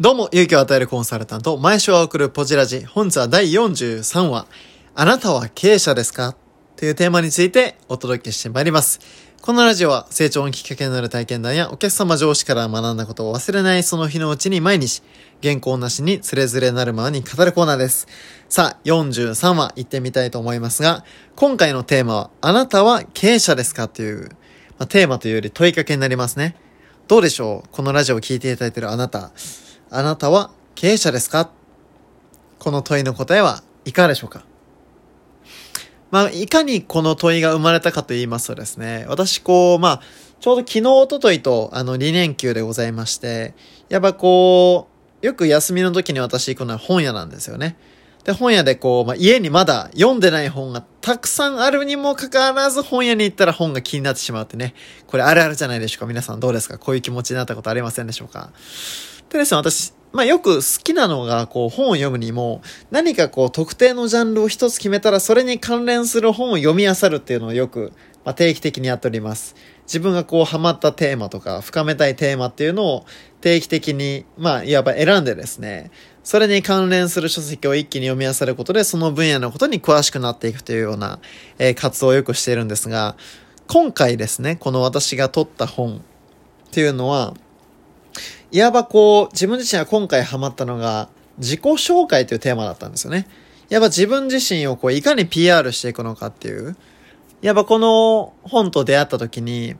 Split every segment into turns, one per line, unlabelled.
どうも、勇気を与えるコンサルタント、毎週は送るポジラジ。本日は第43話、あなたは経営者ですか？というテーマについてお届けしてまいります。このラジオは成長のきっかけになる体験談やお客様上司から学んだことを忘れないその日のうちに毎日、原稿なしにつれづれなるままに語るコーナーです。さあ、43話行ってみたいと思いますが、今回のテーマは、あなたは経営者ですか？という、まあ、テーマというより問いかけになりますね。どうでしょう？このラジオを聴いていただいているあなた。あなたは経営者ですか？この問いの答えはいかがでしょうか？まあ、いかにこの問いが生まれたかと言いますとですね、私こう、まあ、ちょうど昨日、おとといと、あの、2連休でございまして、やっぱこう、よく休みの時に私行くのは本屋なんですよね。で、本屋でこう、まあ、家にまだ読んでない本がたくさんあるにもかかわらず本屋に行ったら本が気になってしまうってね。これあるあるじゃないでしょうか。皆さんどうですか？こういう気持ちになったことありませんでしょうか？でですね、私、まあ、よく好きなのが、こう、本を読むにも、何かこう、特定のジャンルを一つ決めたら、それに関連する本を読み漁るっていうのをよく、まあ、定期的にやっております。自分がこう、ハマったテーマとか、深めたいテーマっていうのを定期的に、まあ、いわば選んでですね、それに関連する書籍を一気に読み漁ることで、その分野のことに詳しくなっていくというような、えー、活動をよくしているんですが、今回ですね、この私が取った本っていうのは、いわばこう、自分自身は今回ハマったのが、自己紹介というテーマだったんですよね。いわば自分自身をこう、いかに PR していくのかっていう。いわばこの本と出会った時に、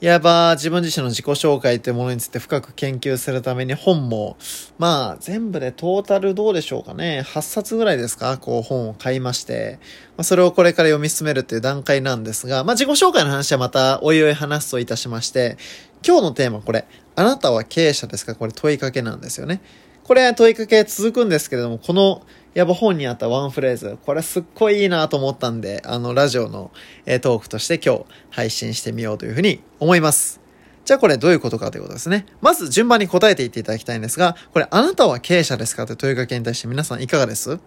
いわば自分自身の自己紹介というものについて深く研究するために本も、まあ全部でトータルどうでしょうかね。8冊ぐらいですか？こう本を買いまして、まあ、それをこれから読み進めるっていう段階なんですが、まあ自己紹介の話はまたおいおい話すといたしまして、今日のテーマこれ、あなたは経営者ですか？これ問いかけなんですよね。これ問いかけ続くんですけれども、このやっぱ本にあったワンフレーズ、これすっごいいいなと思ったんで、あの、ラジオの、トークとして今日配信してみようというふうに思います。じゃあこれどういうことかということですね。まず順番に答えていっていただきたいんですが、これあなたは経営者ですかという問いかけに対して皆さんいかがです？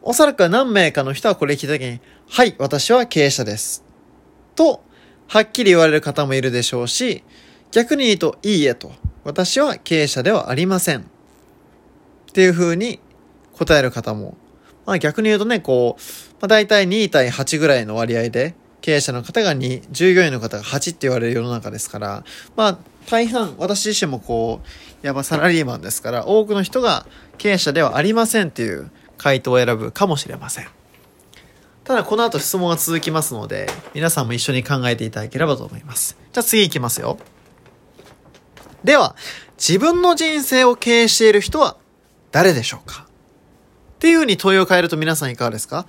おそらく何名かの人はこれ聞いた時に、はい、私は経営者です。と、はっきり言われる方もいるでしょうし、逆に言うと、いいえと。私は経営者ではありません。っていう風に答える方も。まあ逆に言うとね、こう、まあ大体2対8ぐらいの割合で、経営者の方が2、従業員の方が8って言われる世の中ですから、まあ大半、私自身もこう、やばサラリーマンですから、多くの人が経営者ではありませんっていう回答を選ぶかもしれません。ただこの後質問が続きますので、皆さんも一緒に考えていただければと思います。じゃあ次行きますよ。では、自分の人生を経営している人は誰でしょうか？っていうふうに問いを変えると皆さんいかがですか？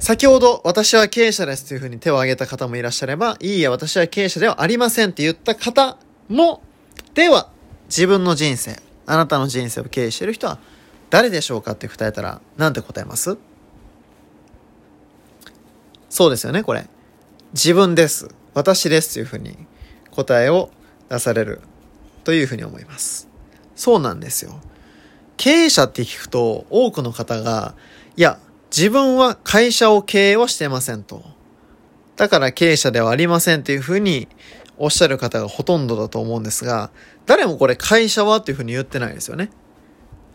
先ほど私は経営者ですというふうに手を挙げた方もいらっしゃれば、いいや私は経営者ではありませんって言った方も、では自分の人生、あなたの人生を経営している人は誰でしょうかって答えたら何て答えます？そうですよね、これ。自分です。私ですというふうに答えを出されるというふうに思います。そうなんですよ。経営者って聞くと多くの方が、いや、自分は会社を経営はしてませんと。だから経営者ではありませんというふうにおっしゃる方がほとんどだと思うんですが、誰もこれ会社はっていうふうに言ってないですよね。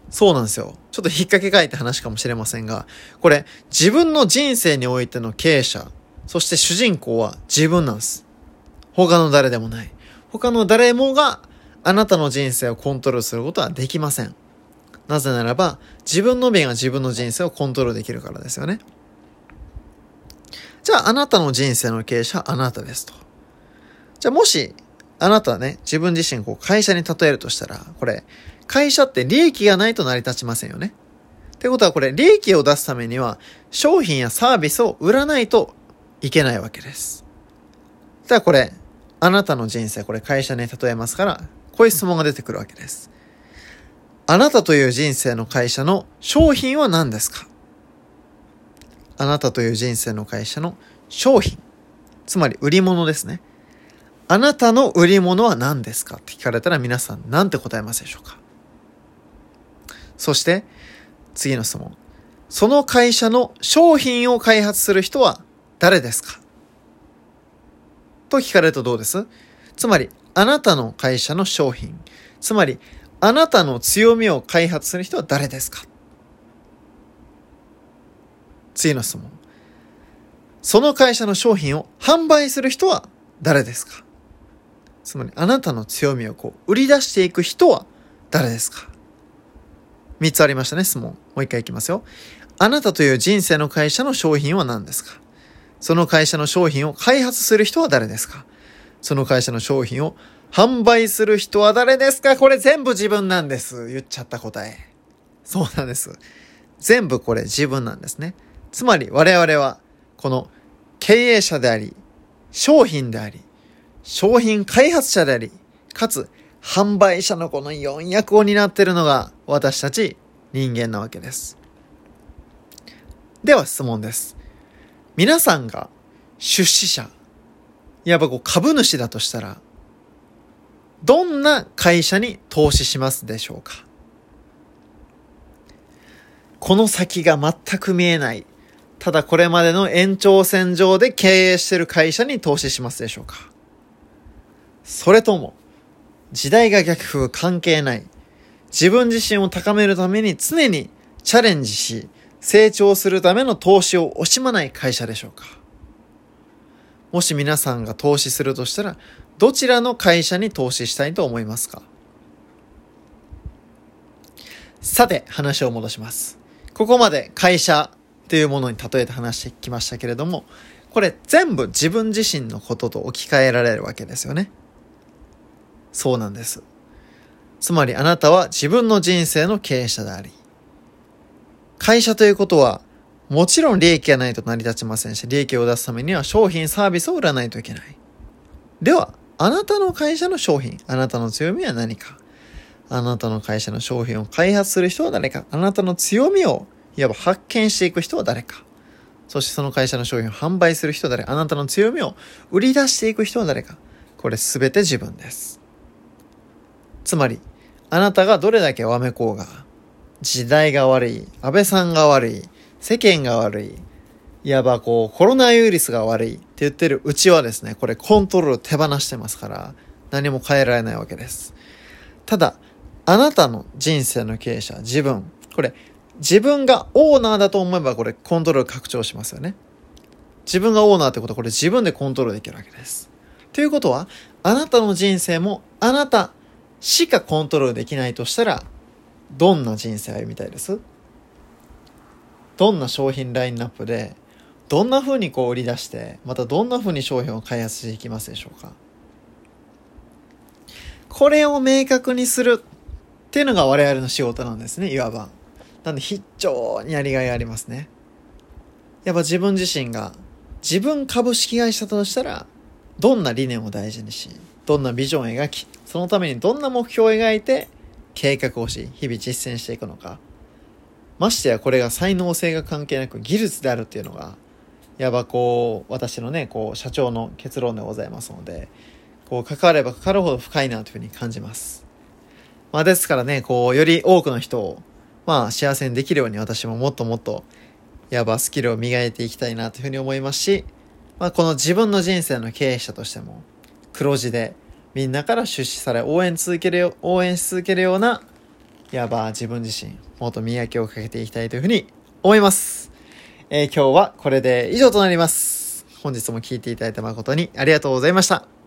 そうなんですよ。ちょっと引っ掛け替えて話かもしれませんが、これ自分の人生においての経営者、そして主人公は自分なんです。他の誰でもない。他の誰もがあなたの人生をコントロールすることはできません。なぜならば、自分の便が自分の人生をコントロールできるからですよね。じゃあ、あなたの人生の経営者はあなたですと。じゃあ、もし、あなたはね、自分自身こう会社に例えるとしたら、これ、会社って利益がないと成り立ちませんよね。ってことはこれ、利益を出すためには、商品やサービスを売らないといけないわけです。ただこれ、あなたの人生、これ会社に例えますから、こういう質問が出てくるわけです。あなたという人生の会社の商品は何ですか？あなたという人生の会社の商品。つまり売り物ですね。あなたの売り物は何ですか？って聞かれたら皆さん何て答えますでしょうか？そして、次の質問。その会社の商品を開発する人は誰ですか？と聞かれるとどうです？つまり、あなたの会社の商品。つまり、あなたの強みを開発する人は誰ですか？次の質問。その会社の商品を販売する人は誰ですか？つまり、あなたの強みをこう、売り出していく人は誰ですか？三つありましたね、質問。もう一回いきますよ。あなたという人生の会社の商品は何ですか？その会社の商品を開発する人は誰ですか？その会社の商品を販売する人は誰ですか？これ全部自分なんです。言っちゃった答え。そうなんです。全部これ自分なんですね。つまり我々はこの経営者であり、商品であり、商品開発者であり、かつ販売者のこの4役を担っているのが私たち人間なわけです。では質問です。皆さんが出資者、いわばこう株主だとしたら、どんな会社に投資しますでしょうか？この先が全く見えない。ただこれまでの延長線上で経営している会社に投資しますでしょうか？それとも、時代が逆風関係ない。自分自身を高めるために常にチャレンジし、成長するための投資を惜しまない会社でしょうかもし皆さんが投資するとしたら、どちらの会社に投資したいと思いますか？さて、話を戻します。ここまで会社というものに例えて話してきましたけれども、これ全部自分自身のことと置き換えられるわけですよね。そうなんです。つまりあなたは自分の人生の経営者であり、会社ということは、もちろん利益がないと成り立ちませんし、利益を出すためには商品、サービスを売らないといけない。では、あなたの会社の商品、あなたの強みは何かあなたの会社の商品を開発する人は誰かあなたの強みをいわば発見していく人は誰かそしてその会社の商品を販売する人は誰あなたの強みを売り出していく人は誰かこれすべて自分です。つまり、あなたがどれだけわめこうが、時代が悪い、安倍さんが悪い、世間が悪い、いわばこう、コロナウイルスが悪いって言ってるうちはですね、これコントロール手放してますから、何も変えられないわけです。ただ、あなたの人生の経営者、自分、これ、自分がオーナーだと思えばこれコントロール拡張しますよね。自分がオーナーってことはこれ自分でコントロールできるわけです。ということは、あなたの人生もあなたしかコントロールできないとしたら、どんな人生歩みたいです？どんな商品ラインナップで、どんな風にこう売り出して、またどんな風に商品を開発していきますでしょうか？これを明確にするっていうのが我々の仕事なんですね、いわば。なんで非常にやりがいありますね。やっぱ自分自身が自分株式会社としたら、どんな理念を大事にし、どんなビジョンを描き、そのためにどんな目標を描いて計画をし、日々実践していくのか。ましてやこれが才能性が関係なく技術であるっていうのが、いわばこう、私のね、こう、社長の結論でございますので、こう、関われば関わるほど深いなというふうに感じます。まあですからね、こう、より多くの人を、まあ幸せにできるように私ももっともっと、いわばスキルを磨いていきたいなというふうに思いますし、まあこの自分の人生の経営者としても、黒字で、みんなから出資され応援続けるよ、応援し続けるような、いわば自分自身、もっと磨きをかけていきたいというふうに思います。えー、今日はこれで以上となります。本日も聴いていただいて誠にありがとうございました。